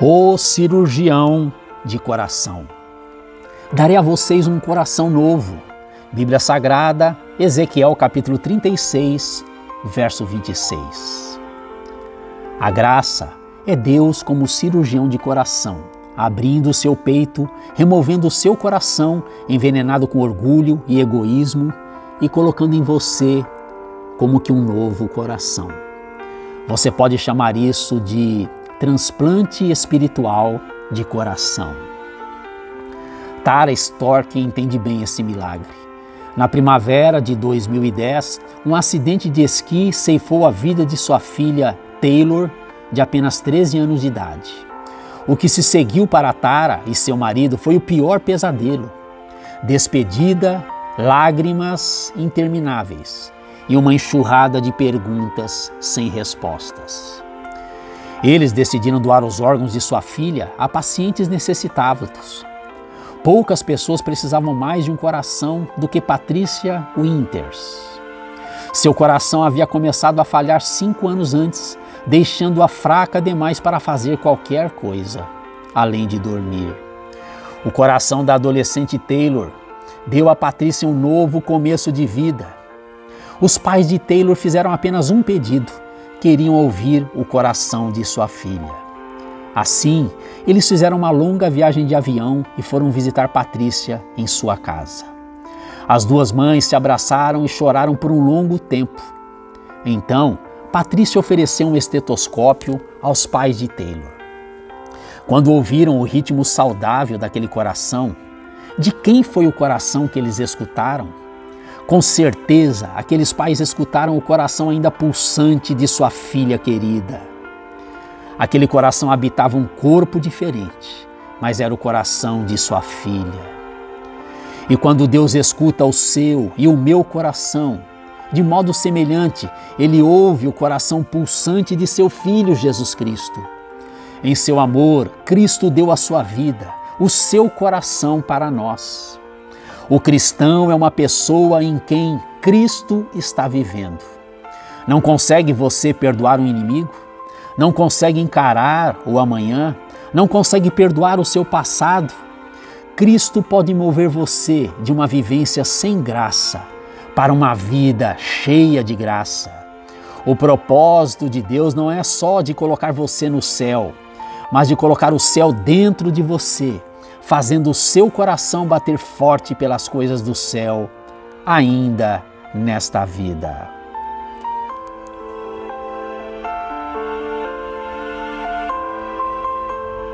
O cirurgião de coração. Darei a vocês um coração novo. Bíblia Sagrada, Ezequiel capítulo 36, verso 26. A graça é Deus como cirurgião de coração, abrindo o seu peito, removendo o seu coração envenenado com orgulho e egoísmo e colocando em você como que um novo coração. Você pode chamar isso de transplante espiritual de coração. Tara Stork entende bem esse milagre. Na primavera de 2010, um acidente de esqui ceifou a vida de sua filha Taylor, de apenas 13 anos de idade. O que se seguiu para Tara e seu marido foi o pior pesadelo. Despedida, lágrimas intermináveis e uma enxurrada de perguntas sem respostas. Eles decidiram doar os órgãos de sua filha a pacientes necessitados. Poucas pessoas precisavam mais de um coração do que Patrícia Winters. Seu coração havia começado a falhar cinco anos antes, deixando-a fraca demais para fazer qualquer coisa, além de dormir. O coração da adolescente Taylor deu a Patrícia um novo começo de vida. Os pais de Taylor fizeram apenas um pedido: queriam ouvir o coração de sua filha. Assim, eles fizeram uma longa viagem de avião e foram visitar Patrícia em sua casa. As duas mães se abraçaram e choraram por um longo tempo. Então, Patrícia ofereceu um estetoscópio aos pais de Taylor. Quando ouviram o ritmo saudável daquele coração, de quem foi o coração que eles escutaram? Com certeza, aqueles pais escutaram o coração ainda pulsante de sua filha querida. Aquele coração habitava um corpo diferente, mas era o coração de sua filha. E quando Deus escuta o seu e o meu coração, de modo semelhante, ele ouve o coração pulsante de seu filho Jesus Cristo. Em seu amor, Cristo deu a sua vida, o seu coração para nós. O cristão é uma pessoa em quem Cristo está vivendo. Não consegue você perdoar um inimigo? Não consegue encarar o amanhã? Não consegue perdoar o seu passado? Cristo pode mover você de uma vivência sem graça para uma vida cheia de graça. O propósito de Deus não é só de colocar você no céu, mas de colocar o céu dentro de você fazendo o seu coração bater forte pelas coisas do céu, ainda nesta vida.